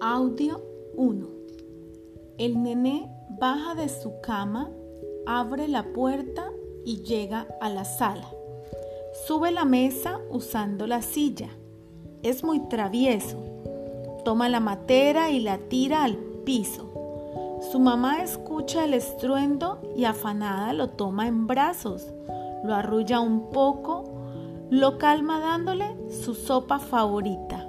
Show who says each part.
Speaker 1: Audio 1. El nené baja de su cama, abre la puerta y llega a la sala. Sube la mesa usando la silla. Es muy travieso. Toma la matera y la tira al piso. Su mamá escucha el estruendo y afanada lo toma en brazos, lo arrulla un poco, lo calma dándole su sopa favorita